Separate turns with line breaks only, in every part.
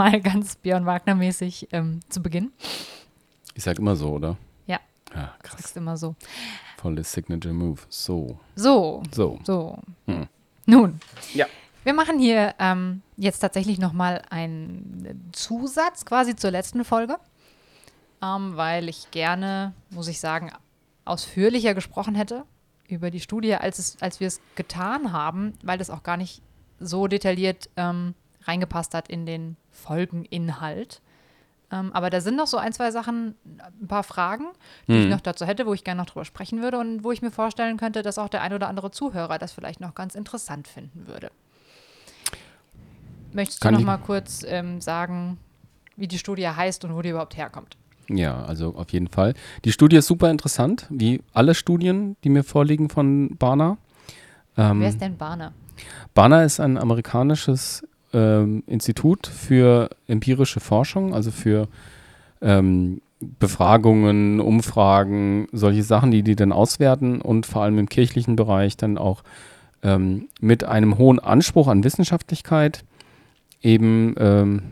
Mal ganz Björn Wagner-mäßig ähm, zu beginnen.
Ich sag immer so, oder?
Ja.
Ja, krass.
Sagst immer so.
Volles Signature Move. So.
So,
So.
so.
Hm.
Nun.
Ja.
Wir machen hier ähm, jetzt tatsächlich nochmal einen Zusatz quasi zur letzten Folge, ähm, weil ich gerne, muss ich sagen, ausführlicher gesprochen hätte über die Studie, als, es, als wir es getan haben, weil das auch gar nicht so detailliert ähm, reingepasst hat in den Folgeninhalt. Ähm, aber da sind noch so ein, zwei Sachen, ein paar Fragen, die ich
Hm.
noch dazu hätte, wo ich gerne noch drüber sprechen würde und wo ich mir vorstellen könnte, dass auch der ein oder andere Zuhörer das vielleicht noch ganz interessant finden würde. Möchtest
Kann
du noch mal kurz ähm, sagen, wie die Studie heißt und wo die überhaupt herkommt?
Ja, also auf jeden Fall. Die Studie ist super interessant, wie alle Studien, die mir vorliegen von Barna. Ähm,
Wer ist denn Barner?
Barna ist ein amerikanisches ähm, Institut für empirische Forschung, also für ähm, Befragungen, Umfragen, solche Sachen, die die dann auswerten und vor allem im kirchlichen Bereich dann auch ähm, mit einem hohen Anspruch an Wissenschaftlichkeit eben ähm,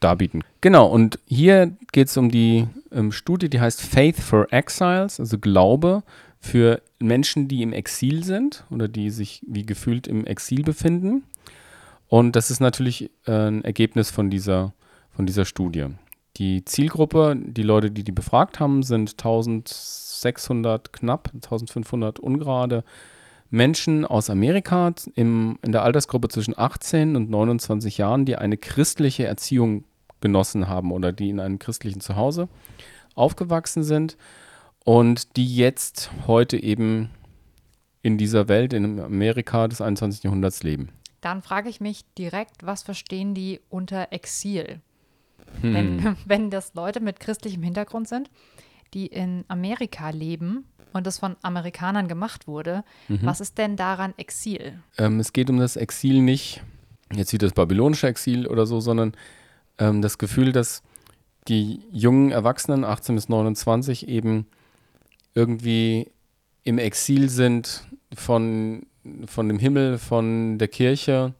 darbieten. Genau, und hier geht es um die ähm, Studie, die heißt Faith for Exiles, also Glaube für Menschen, die im Exil sind oder die sich wie gefühlt im Exil befinden. Und das ist natürlich äh, ein Ergebnis von dieser, von dieser Studie. Die Zielgruppe, die Leute, die die befragt haben, sind 1600 knapp, 1500 ungerade Menschen aus Amerika im, in der Altersgruppe zwischen 18 und 29 Jahren, die eine christliche Erziehung genossen haben oder die in einem christlichen Zuhause aufgewachsen sind und die jetzt heute eben in dieser Welt, in Amerika des 21. Jahrhunderts leben.
Dann frage ich mich direkt, was verstehen die unter Exil?
Hm.
Wenn, wenn das Leute mit christlichem Hintergrund sind, die in Amerika leben und das von Amerikanern gemacht wurde,
Mhm.
was ist denn daran Exil?
Ähm, es geht um das Exil nicht, jetzt wie das babylonische Exil oder so, sondern ähm, das Gefühl, dass die jungen Erwachsenen, 18 bis 29, eben irgendwie im Exil sind von, von dem Himmel, von der Kirche,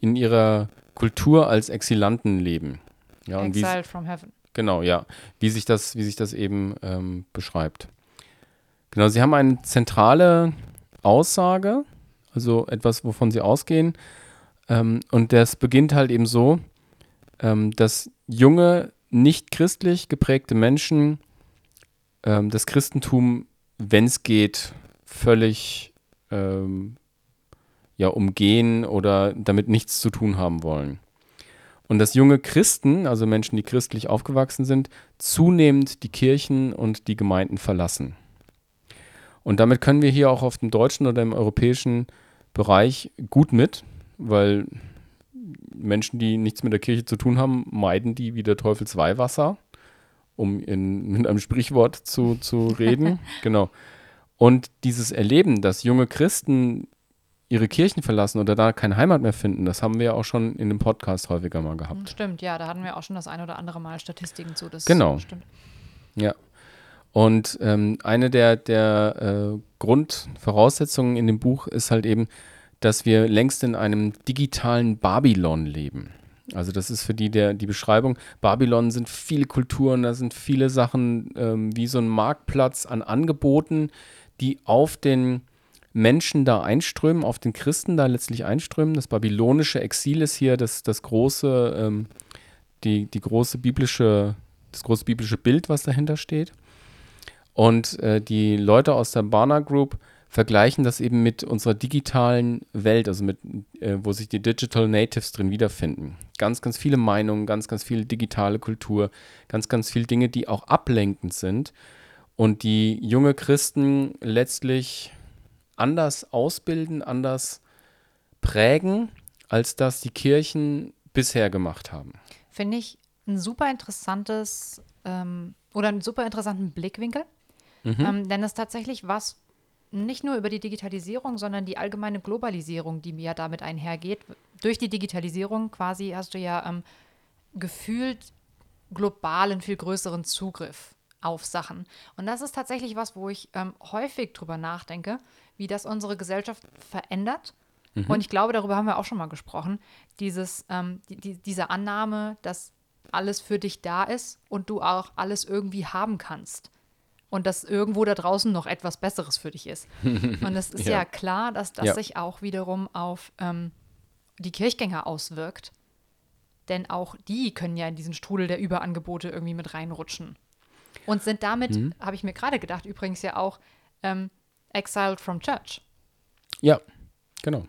in ihrer Kultur als Exilanten leben. Ja,
Exiled from heaven.
Genau, ja. Wie sich das, wie sich das eben ähm, beschreibt. Genau, Sie haben eine zentrale Aussage, also etwas, wovon Sie ausgehen. Ähm, und das beginnt halt eben so, ähm, dass junge, nicht christlich geprägte Menschen ähm, das Christentum, wenn es geht, völlig ähm, ja, umgehen oder damit nichts zu tun haben wollen. Und dass junge Christen, also Menschen, die christlich aufgewachsen sind, zunehmend die Kirchen und die Gemeinden verlassen. Und damit können wir hier auch auf dem deutschen oder im europäischen Bereich gut mit, weil Menschen, die nichts mit der Kirche zu tun haben, meiden die wie der Teufels Weihwasser, um in, mit einem Sprichwort zu, zu reden. genau. Und dieses Erleben, dass junge Christen ihre Kirchen verlassen oder da keine Heimat mehr finden, das haben wir ja auch schon in dem Podcast häufiger mal gehabt.
Stimmt, ja, da hatten wir auch schon das ein oder andere Mal Statistiken zu. Das
Genau.
Stimmt.
Ja. Und ähm, eine der, der äh, Grundvoraussetzungen in dem Buch ist halt eben, dass wir längst in einem digitalen Babylon leben. Also das ist für die der, die Beschreibung. Babylon sind viele Kulturen, da sind viele Sachen ähm, wie so ein Marktplatz an Angeboten, die auf den Menschen da einströmen, auf den Christen da letztlich einströmen. Das babylonische Exil ist hier das, das große, ähm, die, die große biblische, das große biblische Bild, was dahinter steht. Und äh, die Leute aus der Barna Group vergleichen das eben mit unserer digitalen Welt, also mit, äh, wo sich die Digital Natives drin wiederfinden. Ganz, ganz viele Meinungen, ganz, ganz viel digitale Kultur, ganz, ganz viele Dinge, die auch ablenkend sind und die junge Christen letztlich anders ausbilden, anders prägen, als das die Kirchen bisher gemacht haben.
Finde ich ein super interessantes ähm, oder einen super interessanten Blickwinkel.
Mhm.
Ähm, denn es ist tatsächlich was, nicht nur über die Digitalisierung, sondern die allgemeine Globalisierung, die ja damit einhergeht. Durch die Digitalisierung quasi hast du ja ähm, gefühlt global einen viel größeren Zugriff auf Sachen. Und das ist tatsächlich was, wo ich ähm, häufig drüber nachdenke, wie das unsere Gesellschaft verändert,
Mhm.
Und ich glaube, darüber haben wir auch schon mal gesprochen. Dieses, ähm, die, die, diese Annahme, dass alles für dich da ist und du auch alles irgendwie haben kannst. Und dass irgendwo da draußen noch etwas Besseres für dich ist. Und es ist ja.
Ja.
klar, dass das
Ja.
sich auch wiederum auf ähm, die Kirchgänger auswirkt. Denn auch die können ja in diesen Strudel der Überangebote irgendwie mit reinrutschen. Und sind damit,
Mhm.
habe ich mir gerade gedacht, übrigens ja auch ähm, exiled from church.
Ja, genau.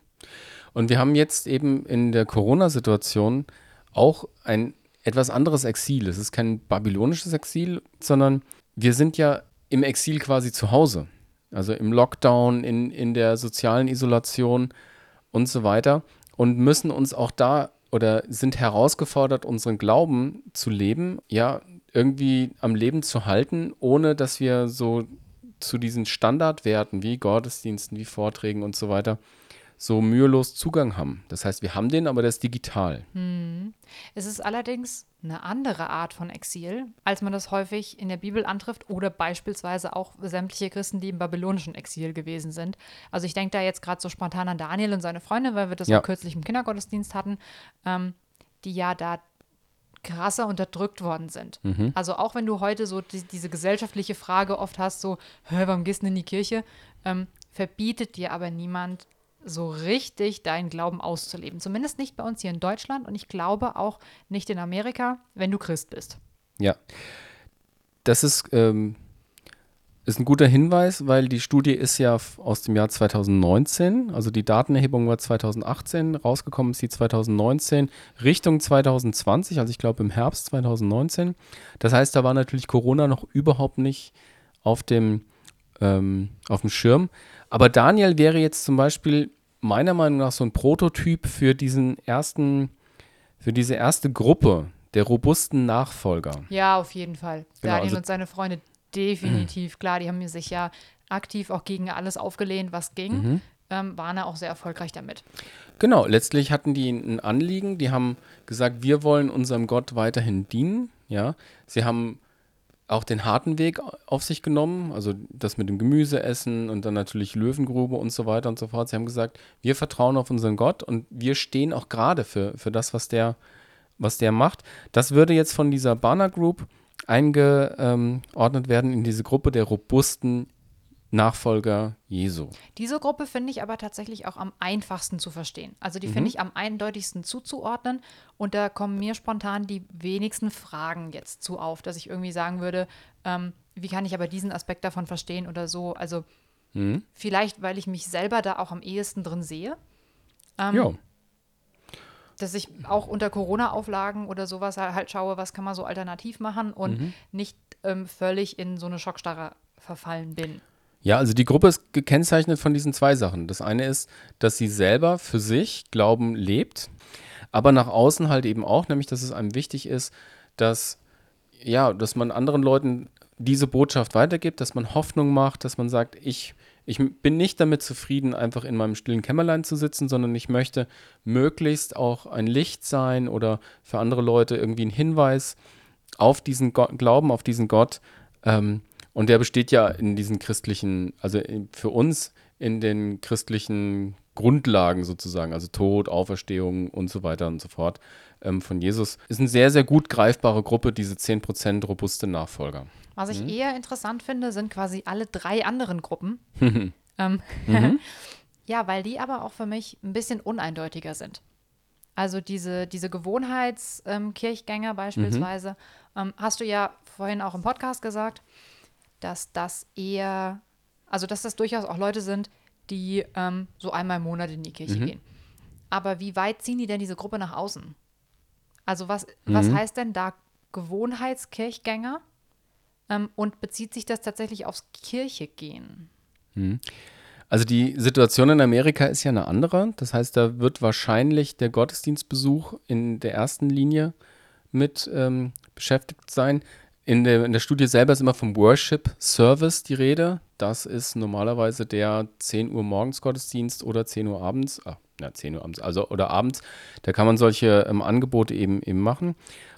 Und wir haben jetzt eben in der Corona-Situation auch ein etwas anderes Exil. Es ist kein babylonisches Exil, sondern wir sind ja im Exil quasi zu Hause. Also im Lockdown, in, in der sozialen Isolation und so weiter. Und müssen uns auch da oder sind herausgefordert, unseren Glauben zu leben, ja, irgendwie am Leben zu halten, ohne dass wir so zu diesen Standardwerten wie Gottesdiensten, wie Vorträgen und so weiter so mühelos Zugang haben. Das heißt, wir haben den, aber der ist digital.
Es ist allerdings eine andere Art von Exil, als man das häufig in der Bibel antrifft oder beispielsweise auch sämtliche Christen, die im babylonischen Exil gewesen sind. Also ich denke da jetzt gerade so spontan an Daniel und seine Freunde, weil wir das
Ja.
kürzlich im Kindergottesdienst hatten, ähm, die ja da krasser unterdrückt worden sind. Also auch wenn du heute so die, diese gesellschaftliche Frage oft hast, so, warum gehst du in die Kirche? Ähm, verbietet dir aber niemand so richtig deinen Glauben auszuleben. Zumindest nicht bei uns hier in Deutschland und ich glaube auch nicht in Amerika, wenn du Christ bist.
Ja. Das ist, ähm, ist ein guter Hinweis, weil die Studie ist ja aus dem Jahr 2019. Also die Datenerhebung war 2018, rausgekommen ist sie 2019, Richtung 2020, also ich glaube im Herbst 2019. Das heißt, da war natürlich Corona noch überhaupt nicht auf dem, ähm, auf dem Schirm. Aber Daniel wäre jetzt zum Beispiel meiner Meinung nach so ein Prototyp für diesen ersten, für diese erste Gruppe der robusten Nachfolger.
Ja, auf jeden Fall.
Genau,
Daniel
also-
und seine Freunde definitiv. Klar, die haben sich ja aktiv auch gegen alles aufgelehnt, was ging.
Mhm.
Ähm, waren da auch sehr erfolgreich damit.
Genau, letztlich hatten die ein Anliegen, die haben gesagt, wir wollen unserem Gott weiterhin dienen, ja. Sie haben auch den harten Weg auf sich genommen, also das mit dem Gemüse essen und dann natürlich Löwengrube und so weiter und so fort. Sie haben gesagt, wir vertrauen auf unseren Gott und wir stehen auch gerade für, für das, was der, was der macht. Das würde jetzt von dieser Banner Group eingeordnet werden in diese Gruppe der robusten Nachfolger Jesu.
Diese Gruppe finde ich aber tatsächlich auch am einfachsten zu verstehen. Also die
Mhm.
finde ich am eindeutigsten zuzuordnen und da kommen mir spontan die wenigsten Fragen jetzt zu auf, dass ich irgendwie sagen würde, ähm, wie kann ich aber diesen Aspekt davon verstehen oder so. Also
Mhm.
vielleicht, weil ich mich selber da auch am ehesten drin sehe. Ähm,
Ja.
Dass ich auch unter Corona-Auflagen oder sowas halt schaue, was kann man so alternativ machen und
Mhm.
nicht ähm, völlig in so eine Schockstarre verfallen bin.
Ja, also die Gruppe ist gekennzeichnet von diesen zwei Sachen. Das eine ist, dass sie selber für sich Glauben lebt, aber nach außen halt eben auch, nämlich dass es einem wichtig ist, dass ja, dass man anderen Leuten diese Botschaft weitergibt, dass man Hoffnung macht, dass man sagt, ich, ich bin nicht damit zufrieden, einfach in meinem stillen Kämmerlein zu sitzen, sondern ich möchte möglichst auch ein Licht sein oder für andere Leute irgendwie ein Hinweis auf diesen Gott, Glauben, auf diesen Gott. Ähm, und der besteht ja in diesen christlichen, also für uns in den christlichen Grundlagen sozusagen, also Tod, Auferstehung und so weiter und so fort ähm, von Jesus. Ist eine sehr, sehr gut greifbare Gruppe, diese 10% robuste Nachfolger.
Was
Mhm.
ich eher interessant finde, sind quasi alle drei anderen Gruppen. ähm,
Mhm.
ja, weil die aber auch für mich ein bisschen uneindeutiger sind. Also diese, diese Gewohnheitskirchgänger
Mhm.
beispielsweise, ähm, hast du ja vorhin auch im Podcast gesagt, dass das eher, also dass das durchaus auch Leute sind, die ähm, so einmal im Monat in die Kirche
Mhm.
gehen. Aber wie weit ziehen die denn diese Gruppe nach außen? Also was, was
Mhm.
heißt denn da Gewohnheitskirchgänger? Ähm, und bezieht sich das tatsächlich aufs Kirche gehen?
Also die Situation in Amerika ist ja eine andere. Das heißt, da wird wahrscheinlich der Gottesdienstbesuch in der ersten Linie mit ähm, beschäftigt sein. In der, in der Studie selber ist immer vom Worship Service die Rede. Das ist normalerweise der 10 Uhr morgens Gottesdienst oder 10 Uhr abends. Ah, ja, 10 Uhr abends, also oder abends. Da kann man solche ähm, Angebote eben, eben machen.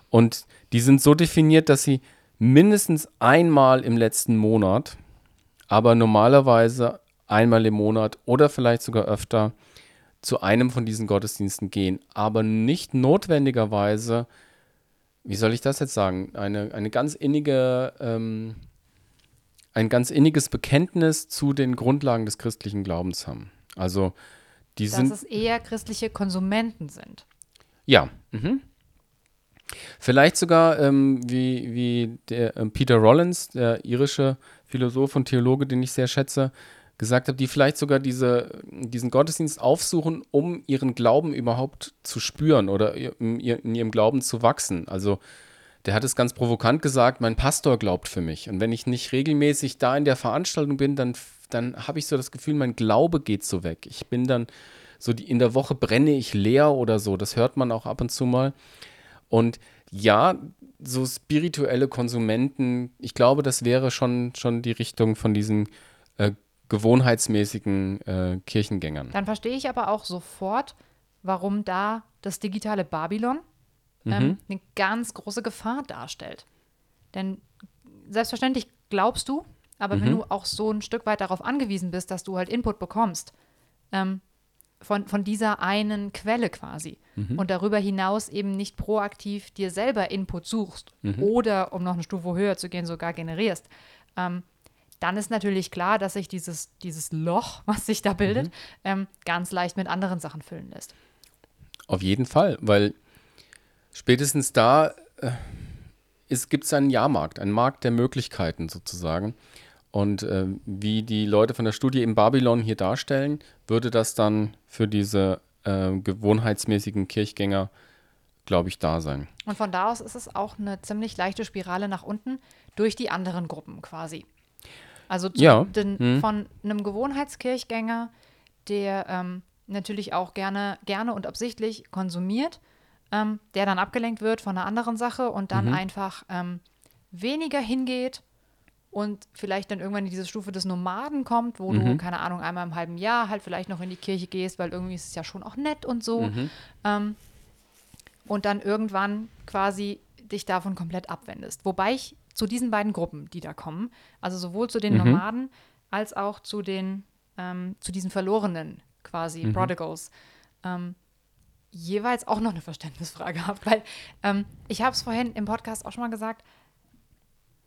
Und die sind so definiert, dass sie mindestens einmal im letzten Monat aber normalerweise einmal im Monat oder vielleicht sogar öfter zu einem von diesen Gottesdiensten gehen, aber nicht notwendigerweise, wie soll ich das jetzt sagen, eine, eine ganz innige, ähm, ein ganz inniges Bekenntnis zu den Grundlagen des christlichen Glaubens haben. Also die
Dass
sind
es eher christliche Konsumenten sind.
ja. Mhm. Vielleicht sogar ähm, wie, wie der ähm, Peter Rollins, der irische Philosoph und Theologe, den ich sehr schätze, gesagt hat, die vielleicht sogar diese, diesen Gottesdienst aufsuchen, um ihren Glauben überhaupt zu spüren oder in ihrem Glauben zu wachsen. Also der hat es ganz provokant gesagt, mein Pastor glaubt für mich. Und wenn ich nicht regelmäßig da in der Veranstaltung bin, dann, dann habe ich so das Gefühl, mein Glaube geht so weg. Ich bin dann so, die, in der Woche brenne ich leer oder so. Das hört man auch ab und zu mal. Und ja, so spirituelle Konsumenten, ich glaube, das wäre schon, schon die Richtung von diesen äh, gewohnheitsmäßigen äh, Kirchengängern.
Dann verstehe ich aber auch sofort, warum da das digitale Babylon ähm, eine ganz große Gefahr darstellt. Denn selbstverständlich glaubst du, aber wenn du auch so ein Stück weit darauf angewiesen bist, dass du halt Input bekommst, ähm, von, von dieser einen Quelle quasi und darüber hinaus eben nicht proaktiv dir selber Input suchst oder, um noch eine Stufe höher zu gehen, sogar generierst, ähm, dann ist natürlich klar, dass sich dieses, dieses Loch, was sich da bildet, ähm, ganz leicht mit anderen Sachen füllen lässt.
Auf jeden Fall, weil spätestens da äh, gibt es einen Jahrmarkt, einen Markt der Möglichkeiten sozusagen. Und äh, wie die Leute von der Studie in Babylon hier darstellen, würde das dann für diese äh, gewohnheitsmäßigen Kirchgänger, glaube ich, da sein.
Und von da aus ist es auch eine ziemlich leichte Spirale nach unten durch die anderen Gruppen quasi. Also
Ja,
den,
hm.
von einem Gewohnheitskirchgänger, der ähm, natürlich auch gerne, gerne und absichtlich konsumiert, ähm, der dann abgelenkt wird von einer anderen Sache und
Mhm.
dann einfach ähm, weniger hingeht und vielleicht dann irgendwann in diese Stufe des Nomaden kommt, wo du,
Mhm.
keine Ahnung, einmal im halben Jahr halt vielleicht noch in die Kirche gehst, weil irgendwie ist es ja schon auch nett und so.
Mhm.
Ähm, und dann irgendwann quasi dich davon komplett abwendest. Wobei ich zu diesen beiden Gruppen, die da kommen, also sowohl zu den
Mhm.
Nomaden als auch zu den, ähm, zu diesen Verlorenen quasi,
Mhm.
Prodigals, ähm, jeweils auch noch eine Verständnisfrage habe. Weil ähm, ich habe es vorhin im Podcast auch schon mal gesagt,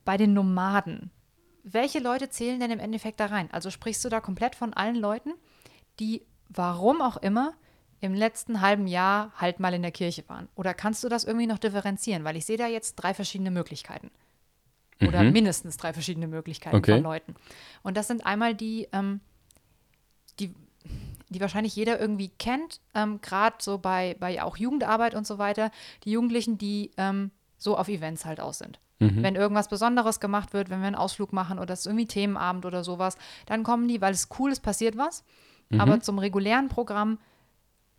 bei den Nomaden, welche Leute zählen denn im Endeffekt da rein? Also sprichst du da komplett von allen Leuten, die, warum auch immer, im letzten halben Jahr halt mal in der Kirche waren? Oder kannst du das irgendwie noch differenzieren? Weil ich sehe da jetzt drei verschiedene Möglichkeiten. Oder mindestens drei verschiedene Möglichkeiten
Okay.
von Leuten. Und das sind einmal die, ähm, die, die wahrscheinlich jeder irgendwie kennt, ähm, gerade so bei, bei auch Jugendarbeit und so weiter, die Jugendlichen, die ähm, so auf Events halt aus sind. Wenn irgendwas Besonderes gemacht wird, wenn wir einen Ausflug machen oder es ist irgendwie Themenabend oder sowas, dann kommen die, weil es cool ist, passiert was. Aber zum regulären Programm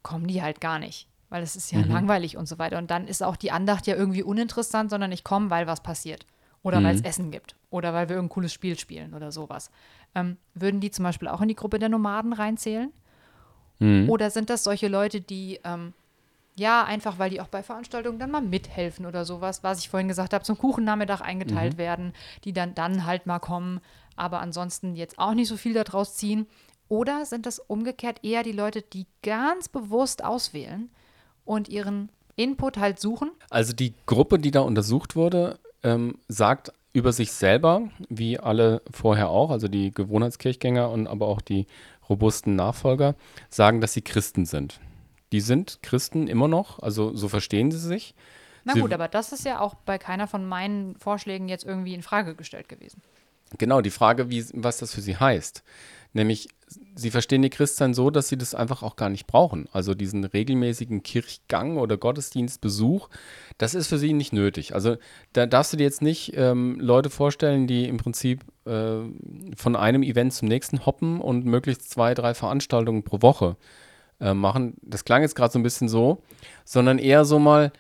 kommen die halt gar nicht, weil es ist ja langweilig und so weiter. Und dann ist auch die Andacht ja irgendwie uninteressant, sondern ich komme, weil was passiert. Oder weil es Essen gibt. Oder weil wir irgendein cooles Spiel spielen oder sowas. Ähm, würden die zum Beispiel auch in die Gruppe der Nomaden reinzählen? Oder sind das solche Leute, die ähm, ja, einfach weil die auch bei Veranstaltungen dann mal mithelfen oder sowas, was ich vorhin gesagt habe, zum Kuchennachmittag eingeteilt werden, die dann dann halt mal kommen, aber ansonsten jetzt auch nicht so viel daraus ziehen. Oder sind das umgekehrt eher die Leute, die ganz bewusst auswählen und ihren Input halt suchen?
Also die Gruppe, die da untersucht wurde, ähm, sagt über sich selber, wie alle vorher auch, also die Gewohnheitskirchgänger und aber auch die robusten Nachfolger, sagen, dass sie Christen sind. Die sind Christen immer noch, also so verstehen sie sich.
Na
Sie-
gut, aber das ist ja auch bei keiner von meinen Vorschlägen jetzt irgendwie in Frage gestellt gewesen.
Genau, die Frage, wie, was das für sie heißt. Nämlich, sie verstehen ihr Christsein so, dass sie das einfach auch gar nicht brauchen. Also diesen regelmäßigen Kirchgang oder Gottesdienstbesuch, das ist für sie nicht nötig. Also da darfst du dir jetzt nicht ähm, Leute vorstellen, die im Prinzip äh, von einem Event zum nächsten hoppen und möglichst zwei, drei Veranstaltungen pro Woche äh, machen. Das klang jetzt gerade so ein bisschen so, sondern eher so mal,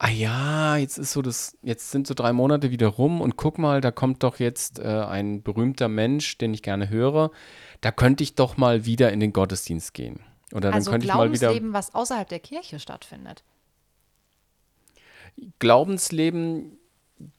ah ja, jetzt ist so das, jetzt sind so drei Monate wieder rum und guck mal, da kommt doch jetzt äh, ein berühmter Mensch, den ich gerne höre. Da könnte ich doch mal wieder in den Gottesdienst gehen. Oder
Also
dann könnte ich mal wieder
Glaubensleben, was außerhalb der Kirche stattfindet.
Glaubensleben.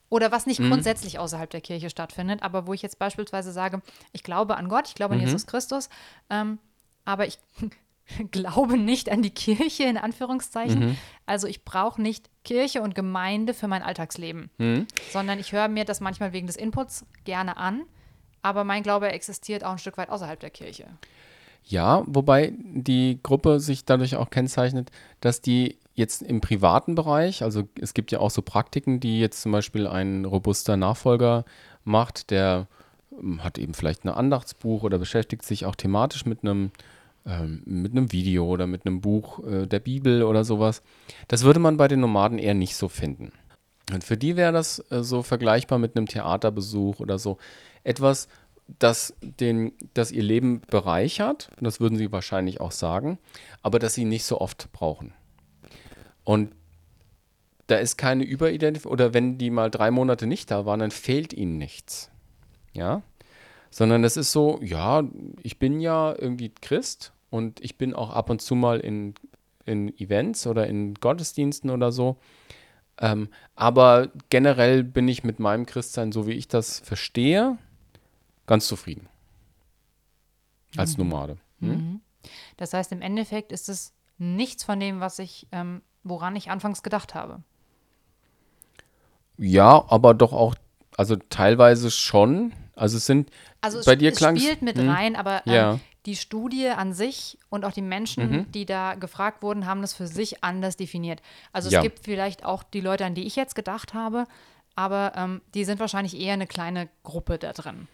Oder was nicht
Mhm.
grundsätzlich außerhalb der Kirche stattfindet, aber wo ich jetzt beispielsweise sage, ich glaube an Gott, ich glaube an
Mhm.
Jesus Christus, ähm, aber ich glaube nicht an die Kirche, in Anführungszeichen.
Mhm.
Also ich brauche nicht Kirche und Gemeinde für mein Alltagsleben,
Mhm.
sondern ich höre mir das manchmal wegen des Inputs gerne an. Aber mein Glaube existiert auch ein Stück weit außerhalb der Kirche.
Ja, wobei die Gruppe sich dadurch auch kennzeichnet, dass die jetzt im privaten Bereich, also es gibt ja auch so Praktiken, die jetzt zum Beispiel ein robuster Nachfolger macht, der ähm, hat eben vielleicht ein Andachtsbuch oder beschäftigt sich auch thematisch mit einem ähm, mit einem Video oder mit einem Buch äh, der Bibel oder sowas. Das würde man bei den Nomaden eher nicht so finden. Und für die wäre das äh, so vergleichbar mit einem Theaterbesuch oder so. Etwas, das, den, das ihr Leben bereichert, das würden sie wahrscheinlich auch sagen, aber das sie nicht so oft brauchen. Und da ist keine Überidentifizierung, oder wenn die mal drei Monate nicht da waren, dann fehlt ihnen nichts. Ja? Sondern es ist so, ja, ich bin ja irgendwie Christ und ich bin auch ab und zu mal in, in Events oder in Gottesdiensten oder so. Ähm, aber generell bin ich mit meinem Christsein, so wie ich das verstehe, ganz zufrieden. Als Nomade. Hm?
Mhm. Das heißt, im Endeffekt ist es nichts von dem, was ich, ähm, woran ich anfangs gedacht habe.
Ja, aber doch auch, also teilweise schon. Also es sind,
Also es,
Bei dir
es
klang's-
spielt mit
hm?
rein, aber ähm,
Ja.
die Studie an sich und auch die Menschen,
Mhm.
die da gefragt wurden, haben das für sich anders definiert. Also
Ja.
es gibt vielleicht auch die Leute, an die ich jetzt gedacht habe, aber ähm, die sind wahrscheinlich eher eine kleine Gruppe da drin.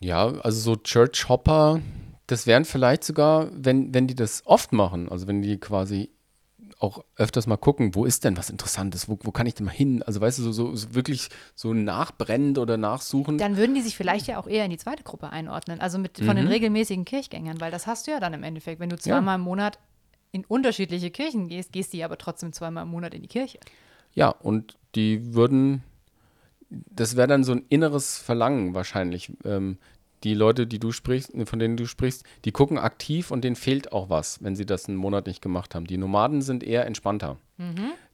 Ja, also so Church Hopper, das wären vielleicht sogar, wenn, wenn die das oft machen, also wenn die quasi auch öfters mal gucken, wo ist denn was Interessantes, wo, wo kann ich denn mal hin? Also weißt du, so, so, so wirklich so nachbrennend oder nachsuchend.
Dann würden die sich vielleicht ja auch eher in die zweite Gruppe einordnen, also mit von den
Mhm.
regelmäßigen Kirchgängern, weil das hast du ja dann im Endeffekt, wenn du zweimal im Monat in unterschiedliche Kirchen gehst, gehst du ja aber trotzdem zweimal im Monat in die Kirche.
Ja, und die würden, das wäre dann so ein inneres Verlangen wahrscheinlich. Ähm, die Leute, die du sprichst, von denen du sprichst, die gucken aktiv und denen fehlt auch was, wenn sie das einen Monat nicht gemacht haben. Die Nomaden sind eher entspannter.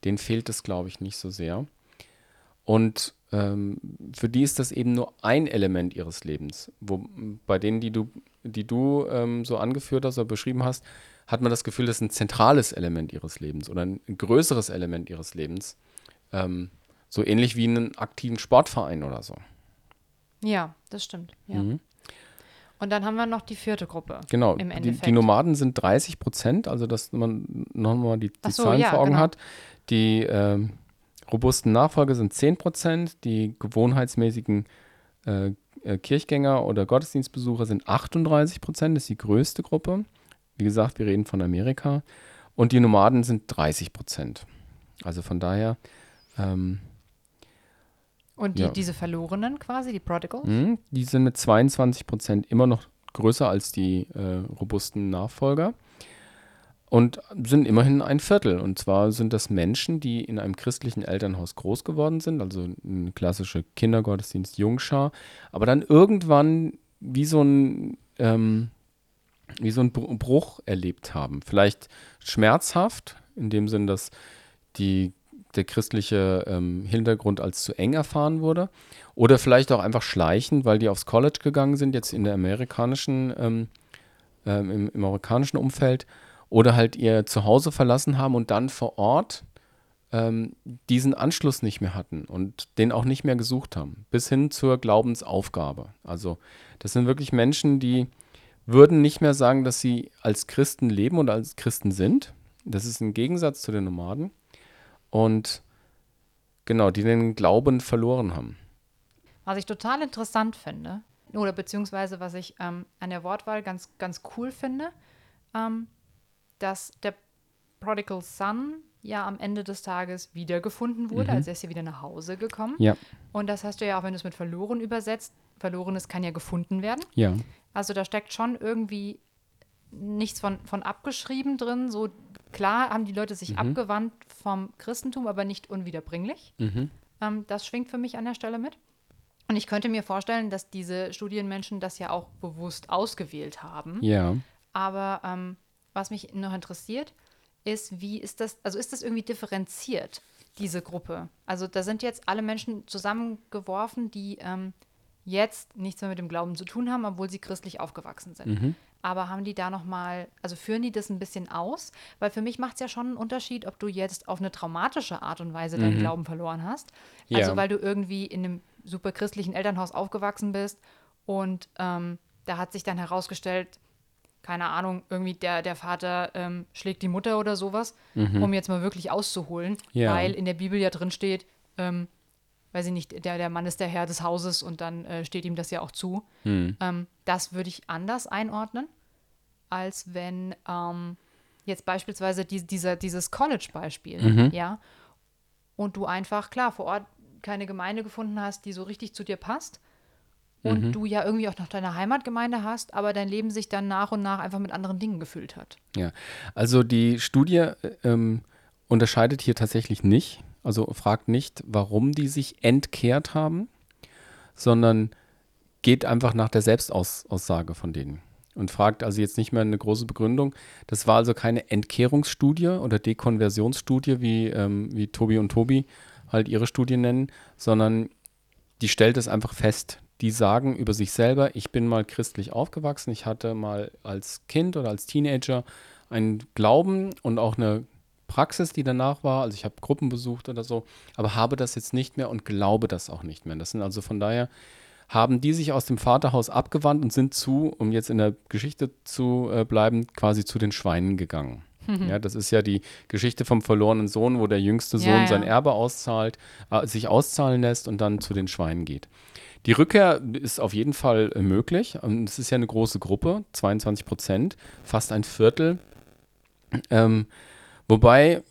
Denen fehlt es, glaube ich, nicht so sehr. Und ähm, für die ist das eben nur ein Element ihres Lebens. Wo, bei denen, die du, die du ähm, so angeführt hast oder beschrieben hast, hat man das Gefühl, das ist ein zentrales Element ihres Lebens oder ein größeres Element ihres Lebens. Ähm, so ähnlich wie einen aktiven Sportverein oder so.
Ja, das stimmt. Ja.
Mhm.
Und dann haben wir noch die vierte Gruppe.
Genau,
Im
die,
Endeffekt.
die Nomaden sind 30 Prozent, also dass man nochmal die, die
so,
Zahlen
ja,
vor Augen
genau.
hat. Die ähm, robusten Nachfolger sind 10 Prozent, die gewohnheitsmäßigen äh, äh, Kirchgänger oder Gottesdienstbesucher sind 38 Prozent, das ist die größte Gruppe. Wie gesagt, wir reden von Amerika. Und die Nomaden sind 30 Prozent. Also von daher, ähm,
Und die,
Ja.
diese Verlorenen quasi, die Prodigals.
mh, die sind mit 22 Prozent immer noch größer als die äh, robusten Nachfolger und sind immerhin ein Viertel. Und zwar sind das Menschen, die in einem christlichen Elternhaus groß geworden sind, also eine klassische Kindergottesdienst, Jungschar, aber dann irgendwann wie so ein, ähm, wie so ein Br- Bruch erlebt haben. Vielleicht schmerzhaft, in dem Sinn, dass die, der christliche ähm, Hintergrund als zu eng erfahren wurde. Oder vielleicht auch einfach schleichend, weil die aufs College gegangen sind, jetzt in der amerikanischen, ähm, ähm, im, im amerikanischen Umfeld. Oder halt ihr Zuhause verlassen haben und dann vor Ort ähm, diesen Anschluss nicht mehr hatten und den auch nicht mehr gesucht haben. Bis hin zur Glaubensaufgabe. Also das sind wirklich Menschen, die würden nicht mehr sagen, dass sie als Christen leben oder als Christen sind. Das ist ein Gegensatz zu den Nomaden. Und genau, die den Glauben verloren haben.
Was ich total interessant finde, oder beziehungsweise was ich ähm, an der Wortwahl ganz, ganz cool finde, ähm, dass der Prodigal Son ja am Ende des Tages wiedergefunden wurde,
Mhm.
also er ist ja wieder nach Hause gekommen.
Ja,
Und das hast du ja auch, wenn du es mit verloren übersetzt, verlorenes kann ja gefunden werden.
ja.
Also da steckt schon irgendwie nichts von, von abgeschrieben drin. So klar haben die Leute sich
Mhm.
abgewandt vom Christentum, aber nicht unwiederbringlich.
Mhm.
Ähm, das schwingt für mich an der Stelle mit. Und ich könnte mir vorstellen, dass diese Studienmenschen das ja auch bewusst ausgewählt haben.
Ja.
Aber ähm, was mich noch interessiert, ist, wie ist das, also ist das irgendwie differenziert, diese Gruppe? Also da sind jetzt alle Menschen zusammengeworfen, die ähm, jetzt nichts mehr mit dem Glauben zu tun haben, obwohl sie christlich aufgewachsen sind.
Mhm.
Aber haben die da nochmal, also führen die das ein bisschen aus? Weil für mich macht es ja schon einen Unterschied, ob du jetzt auf eine traumatische Art und Weise deinen
Mhm.
Glauben verloren hast. Also
Ja.
weil du irgendwie in einem super christlichen Elternhaus aufgewachsen bist und ähm, da hat sich dann herausgestellt, keine Ahnung, irgendwie der, der Vater ähm, schlägt die Mutter oder sowas, um jetzt mal wirklich auszuholen,
Mhm. Ja.
weil in der Bibel ja drin steht, ähm, weiß ich nicht, der, der Mann ist der Herr des Hauses und dann äh, steht ihm das ja auch zu.
Hm.
Ähm, das würde ich anders einordnen, als wenn ähm, jetzt beispielsweise die, dieser, dieses College-Beispiel,
Mhm.
ja, und du einfach, klar, vor Ort keine Gemeinde gefunden hast, die so richtig zu dir passt und
Mhm.
du ja irgendwie auch noch deine Heimatgemeinde hast, aber dein Leben sich dann nach und nach einfach mit anderen Dingen gefüllt hat.
Ja, also die Studie äh, ähm, unterscheidet hier tatsächlich nicht, also fragt nicht, warum die sich entkehrt haben, sondern geht einfach nach der Selbstaussage von denen und fragt also jetzt nicht mehr eine große Begründung. Das war also keine Entkehrungsstudie oder Dekonversionsstudie, wie, ähm, wie Tobi und Tobi halt ihre Studie nennen, sondern die stellt es einfach fest. Die sagen über sich selber, ich bin mal christlich aufgewachsen, ich hatte mal als Kind oder als Teenager einen Glauben und auch eine Praxis, die danach war. Also ich habe Gruppen besucht oder so, aber habe das jetzt nicht mehr und glaube das auch nicht mehr. Das sind also von daher, haben die sich aus dem Vaterhaus abgewandt und sind zu, um jetzt in der Geschichte zu äh, bleiben, quasi zu den Schweinen gegangen. Ja, das ist ja die Geschichte vom verlorenen Sohn, wo der jüngste Sohn
Ja, ja.
sein Erbe auszahlt, äh, sich auszahlen lässt und dann zu den Schweinen geht. Die Rückkehr ist auf jeden Fall äh, möglich. Und es ist ja eine große Gruppe, 22 Prozent, fast ein Viertel. Ähm, wobei,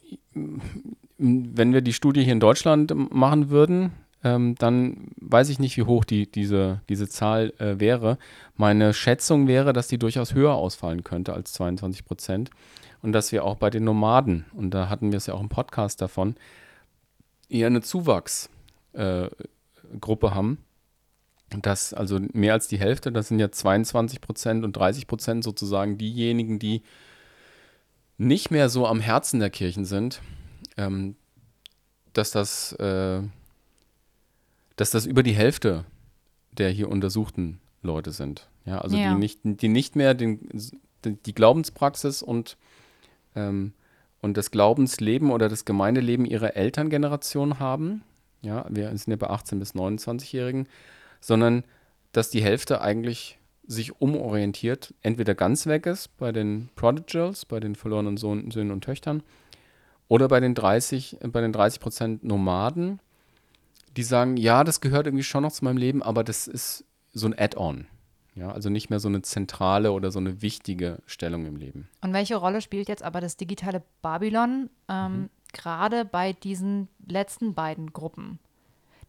wenn wir die Studie hier in Deutschland machen würden, ähm, dann weiß ich nicht, wie hoch die, diese, diese Zahl äh, wäre. Meine Schätzung wäre, dass die durchaus höher ausfallen könnte als 22 Prozent. Und dass wir auch bei den Nomaden, und da hatten wir es ja auch im Podcast davon, eher eine Zuwachsgruppe äh, haben. Das, also mehr als die Hälfte, das sind ja 22 Prozent und 30 Prozent sozusagen diejenigen, die nicht mehr so am Herzen der Kirchen sind, ähm, dass das, äh, dass das über die Hälfte der hier untersuchten Leute sind. Ja, also
Ja.
die nicht, die nicht mehr den, die Glaubenspraxis und, ähm, und das Glaubensleben oder das Gemeindeleben ihrer Elterngeneration haben. Ja, wir sind ja bei 18- bis 29-Jährigen, sondern dass die Hälfte eigentlich sich umorientiert, entweder ganz weg ist bei den Prodigals, bei den verlorenen Sohn, Söhnen und Töchtern, oder bei den 30, äh, bei den 30 Prozent Nomaden, die sagen, ja, das gehört irgendwie schon noch zu meinem Leben, aber das ist so ein Add-on. Ja, also nicht mehr so eine zentrale oder so eine wichtige Stellung im Leben.
Und welche Rolle spielt jetzt aber das digitale Babylon ähm, gerade bei diesen letzten beiden Gruppen?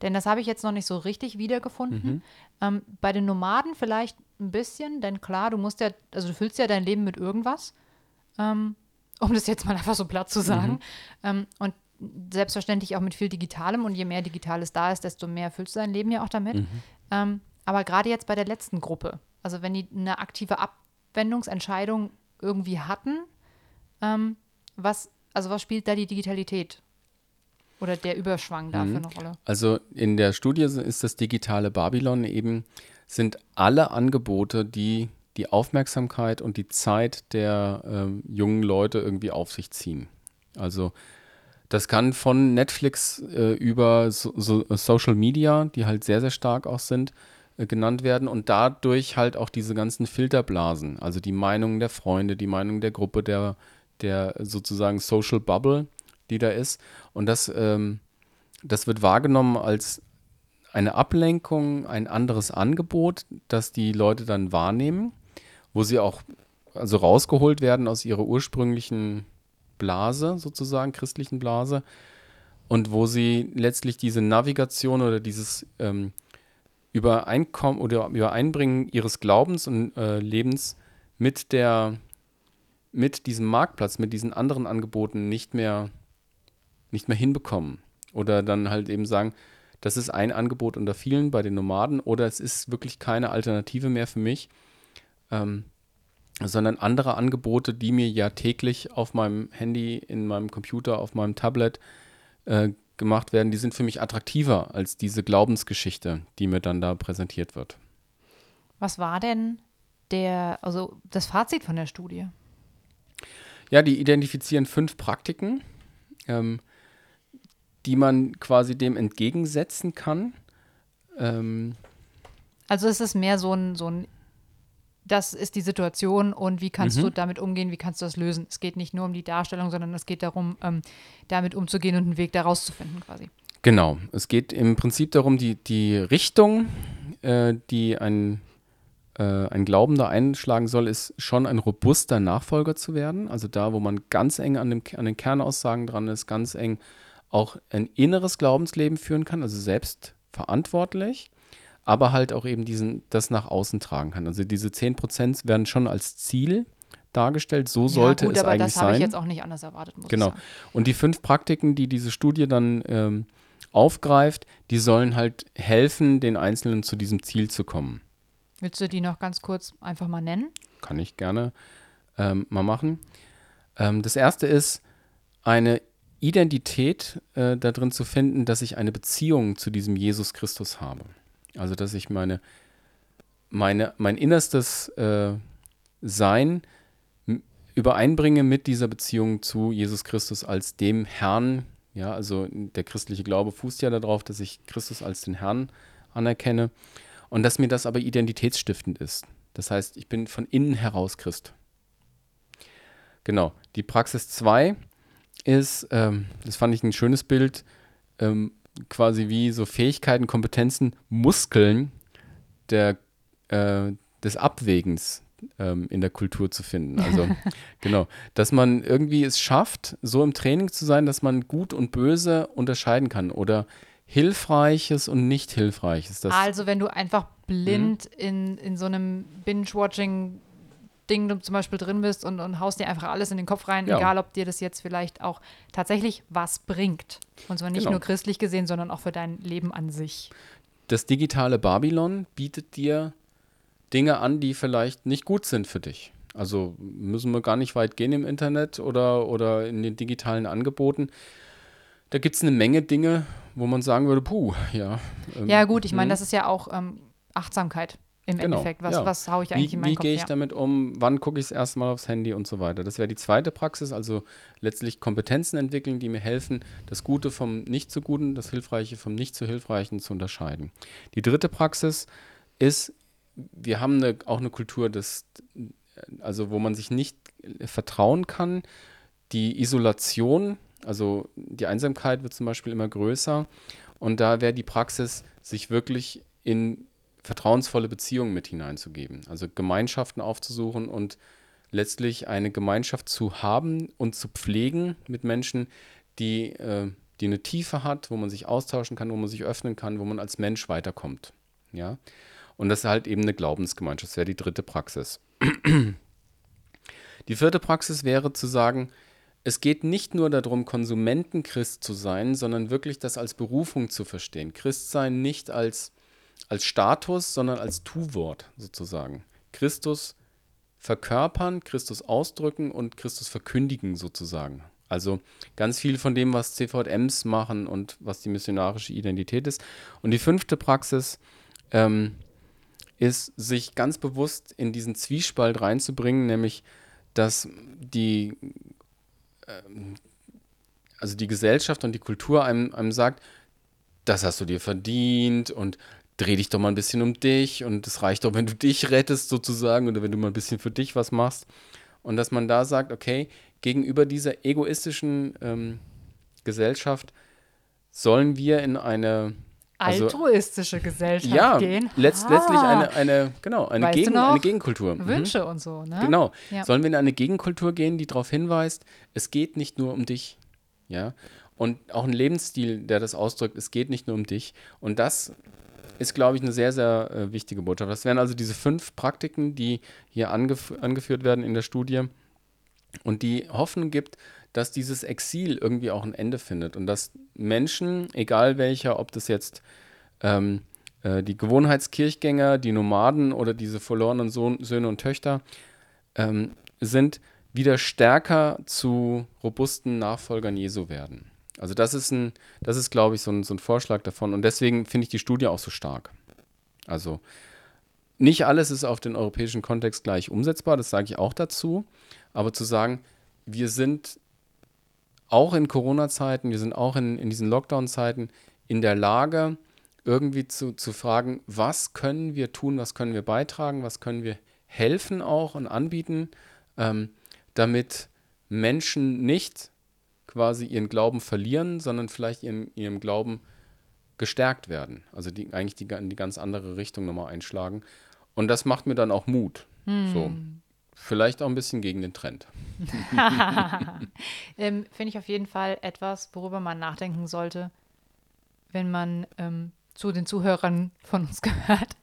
Denn das habe ich jetzt noch nicht so richtig wiedergefunden. Ähm, bei den Nomaden vielleicht ein bisschen, denn klar, du musst ja, also du füllst ja dein Leben mit irgendwas, ähm, um das jetzt mal einfach so platt zu sagen. Ähm, und selbstverständlich auch mit viel Digitalem und je mehr Digitales da ist, desto mehr füllst du dein Leben ja auch damit. Ähm, aber gerade jetzt bei der letzten Gruppe, also wenn die eine aktive Abwendungsentscheidung irgendwie hatten, ähm, was, also was spielt da die Digitalität? Oder der Überschwang da für eine Rolle?
Also in der Studie ist das digitale Babylon eben, sind alle Angebote, die die Aufmerksamkeit und die Zeit der ähm, jungen Leute irgendwie auf sich ziehen. Also das kann von Netflix äh, über so, so Social Media, die halt sehr, sehr stark auch sind, äh, genannt werden und dadurch halt auch diese ganzen Filterblasen, also die Meinung der Freunde, die Meinung der Gruppe, der, der sozusagen Social Bubble, die da ist. Und das, ähm, das wird wahrgenommen als eine Ablenkung, ein anderes Angebot, das die Leute dann wahrnehmen, wo sie auch also rausgeholt werden aus ihrer ursprünglichen Blase, sozusagen, christlichen Blase, und wo sie letztlich diese Navigation oder dieses ähm, Übereinkommen oder Übereinbringen ihres Glaubens und äh, Lebens mit der, mit diesem Marktplatz, mit diesen anderen Angeboten nicht mehr, nicht mehr hinbekommen. Oder dann halt eben sagen, das ist ein Angebot unter vielen bei den Nomaden oder es ist wirklich keine Alternative mehr für mich, ähm, sondern andere Angebote, die mir ja täglich auf meinem Handy, in meinem Computer, auf meinem Tablet äh, gemacht werden, die sind für mich attraktiver als diese Glaubensgeschichte, die mir dann da präsentiert wird.
Was war denn der, also das Fazit von der Studie?
Ja, die identifizieren fünf Praktiken, ähm, die man quasi dem entgegensetzen kann. Ähm,
also es ist mehr so ein, so ein, das ist die Situation und wie kannst
Mhm.
du damit umgehen, wie kannst du das lösen? Es geht nicht nur um die Darstellung, sondern es geht darum, ähm, damit umzugehen und einen Weg daraus zu finden quasi.
Genau, es geht im Prinzip darum, die, die Richtung, äh, die ein, äh, ein Glaubender einschlagen soll, ist schon ein robuster Nachfolger zu werden. Also da, wo man ganz eng an, dem, an den Kernaussagen dran ist, ganz eng auch ein inneres Glaubensleben führen kann, also selbst verantwortlich, aber halt auch eben diesen, das nach außen tragen kann. Also diese 10% werden schon als Ziel dargestellt, so sollte
ja, gut,
es
aber
eigentlich
das habe ich
sein.
jetzt auch nicht anders erwartet, muss
Genau.
ich sagen.
Und die fünf Praktiken, die diese Studie dann ähm, aufgreift, die sollen halt helfen, den Einzelnen zu diesem Ziel zu kommen.
Willst du die noch ganz kurz einfach mal nennen?
Kann ich gerne ähm, mal machen. Ähm, das erste ist, eine Identität äh, darin zu finden, dass ich eine Beziehung zu diesem Jesus Christus habe. Also, dass ich meine, meine, mein innerstes äh, Sein übereinbringe mit dieser Beziehung zu Jesus Christus als dem Herrn. Ja, also der christliche Glaube fußt ja darauf, dass ich Christus als den Herrn anerkenne und dass mir das aber identitätsstiftend ist. Das heißt, ich bin von innen heraus Christ. Genau. Die Praxis 2 ist, ähm, das fand ich ein schönes Bild, ähm, quasi wie so Fähigkeiten, Kompetenzen, Muskeln der, äh, des Abwägens ähm, in der Kultur zu finden. Also genau, dass man irgendwie es schafft, so im Training zu sein, dass man gut und böse unterscheiden kann oder hilfreiches und nicht hilfreiches.
Also, wenn du einfach blind
Mhm.
in, in so einem Binge-Watching-Ding du zum Beispiel drin bist und, und haust dir einfach alles in den Kopf rein,
Ja.
egal ob dir das jetzt vielleicht auch tatsächlich was bringt. Und zwar nicht
Genau.
nur christlich gesehen, sondern auch für dein Leben an sich.
das digitale Babylon bietet dir Dinge an, die vielleicht nicht gut sind für dich. Also müssen wir gar nicht weit gehen im Internet oder, oder in den digitalen Angeboten. Da gibt es eine Menge Dinge, wo man sagen würde, puh, ja. ähm,
Ja, gut, ich meine,
mhm.
das ist ja auch ähm, Achtsamkeit im
Genau,
Endeffekt. Was,
ja.
was haue ich eigentlich
Wie,
in meinen
wie
Kopf?
gehe ich
ja.
damit um? Wann gucke ich das erste Mal aufs Handy und so weiter? Das wäre die zweite Praxis, also letztlich Kompetenzen entwickeln, die mir helfen, das Gute vom Nicht so Guten, das Hilfreiche vom Nicht so Hilfreichen zu unterscheiden. Die dritte Praxis ist, wir haben eine, auch eine Kultur, des, also wo man sich nicht vertrauen kann. Die Isolation, also die Einsamkeit wird zum Beispiel immer größer. Und da wäre die Praxis, sich wirklich in vertrauensvolle Beziehungen mit hineinzugeben. Also Gemeinschaften aufzusuchen und letztlich eine Gemeinschaft zu haben und zu pflegen mit Menschen, die, äh, die eine Tiefe hat, wo man sich austauschen kann, wo man sich öffnen kann, wo man als Mensch weiterkommt. Ja? Und das ist halt eben eine Glaubensgemeinschaft. Das wäre die dritte Praxis. Die vierte Praxis wäre zu sagen, es geht nicht nur darum, Konsumentenchrist zu sein, sondern wirklich das als Berufung zu verstehen. Christsein nicht als, als Status, sondern als Tu-Wort sozusagen. Christus verkörpern, Christus ausdrücken und Christus verkündigen sozusagen. Also ganz viel von dem, was CVMs machen und was die missionarische Identität ist. Und die fünfte Praxis ähm, ist, sich ganz bewusst in diesen Zwiespalt reinzubringen, nämlich, dass die, ähm, also die Gesellschaft und die Kultur einem, einem sagt, das hast du dir verdient und dreh dich doch mal ein bisschen um dich und es reicht doch, wenn du dich rettest sozusagen oder wenn du mal ein bisschen für dich was machst. Und dass man da sagt, okay, gegenüber dieser egoistischen ähm, Gesellschaft sollen wir in eine also-
Altruistische Gesellschaft
ja,
gehen.
letzt,
Ah,
letztlich eine, eine, genau, eine,
Weißt
Gegen, eine Gegenkultur. Mhm.
Wünsche und so, ne?
Genau.
Ja.
Sollen wir in eine Gegenkultur gehen, die darauf hinweist, es geht nicht nur um dich. Ja. Und auch ein Lebensstil, der das ausdrückt, es geht nicht nur um dich. Und das ist, glaube ich, eine sehr, sehr äh, wichtige Botschaft. Das wären also diese fünf Praktiken, die hier angef angeführt werden in der Studie und die Hoffnung gibt, dass dieses Exil irgendwie auch ein Ende findet und dass Menschen, egal welcher, ob das jetzt ähm, äh, die Gewohnheitskirchgänger, die Nomaden oder diese verlorenen Sohn, Söhne und Töchter ähm, sind, wieder stärker zu robusten Nachfolgern Jesu werden. Also das ist ein, das ist, glaube ich, so ein, so ein Vorschlag davon. Und deswegen finde ich die Studie auch so stark. Also nicht alles ist auf den europäischen Kontext gleich umsetzbar, das sage ich auch dazu. Aber zu sagen, wir sind auch in Corona-Zeiten, wir sind auch in, in diesen Lockdown-Zeiten in der Lage, irgendwie zu, zu fragen, was können wir tun, was können wir beitragen, was können wir helfen auch und anbieten, ähm, damit Menschen nicht quasi ihren Glauben verlieren, sondern vielleicht ihren, ihrem Glauben gestärkt werden. Also die, eigentlich die, in die ganz andere Richtung nochmal einschlagen. Und das macht mir dann auch Mut. Hm. So. Vielleicht auch ein bisschen gegen den Trend.
ähm, Finde ich auf jeden Fall etwas, worüber man nachdenken sollte, wenn man ähm, zu den Zuhörern von uns gehört,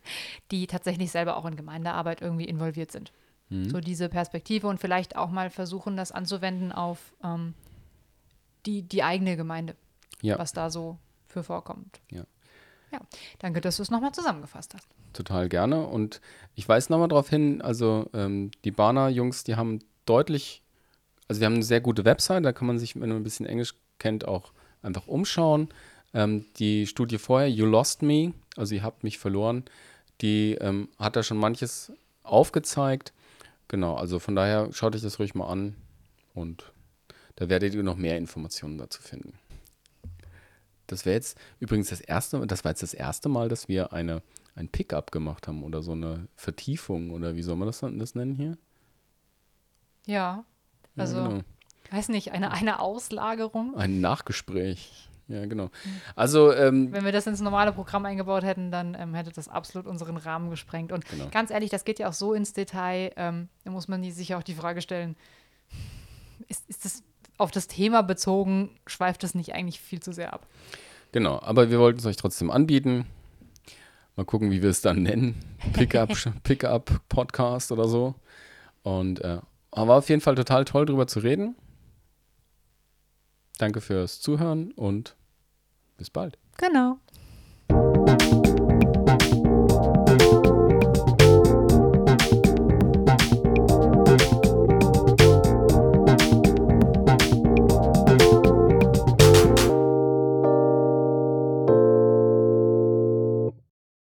die tatsächlich selber auch in Gemeindearbeit irgendwie involviert sind. Mhm. So diese Perspektive und vielleicht auch mal versuchen, das anzuwenden auf ähm, die, die eigene Gemeinde, ja. was da so für vorkommt.
Ja.
Ja, danke, dass du es nochmal zusammengefasst hast.
Total gerne. Und ich weise nochmal darauf hin, also ähm, die Bana-Jungs, die haben deutlich, also die haben eine sehr gute Website, da kann man sich, wenn man ein bisschen Englisch kennt, auch einfach umschauen. Ähm, die Studie vorher, You Lost Me, also ihr habt mich verloren, die ähm, hat da schon manches aufgezeigt. Genau, also von daher schaut euch das ruhig mal an und da werdet ihr noch mehr Informationen dazu finden. Das wäre jetzt übrigens das erste, das war jetzt das erste Mal, dass wir eine, ein Pickup gemacht haben oder so eine Vertiefung oder wie soll man das, das nennen hier?
Ja, also, ja, genau. weiß nicht, eine, eine Auslagerung.
Ein Nachgespräch. Ja, genau. Also, ähm,
wenn wir das ins normale Programm eingebaut hätten, dann ähm, hätte das absolut unseren Rahmen gesprengt. Und genau. ganz ehrlich, das geht ja auch so ins Detail, ähm, da muss man sich auch die Frage stellen, ist, ist das auf das Thema bezogen, schweift das nicht eigentlich viel zu sehr ab?
Genau, aber wir wollten es euch trotzdem anbieten. Mal gucken, wie wir es dann nennen. Pickup, Pickup Podcast oder so. Und äh, war auf jeden Fall total toll, drüber zu reden. Danke fürs Zuhören und bis bald.
Genau.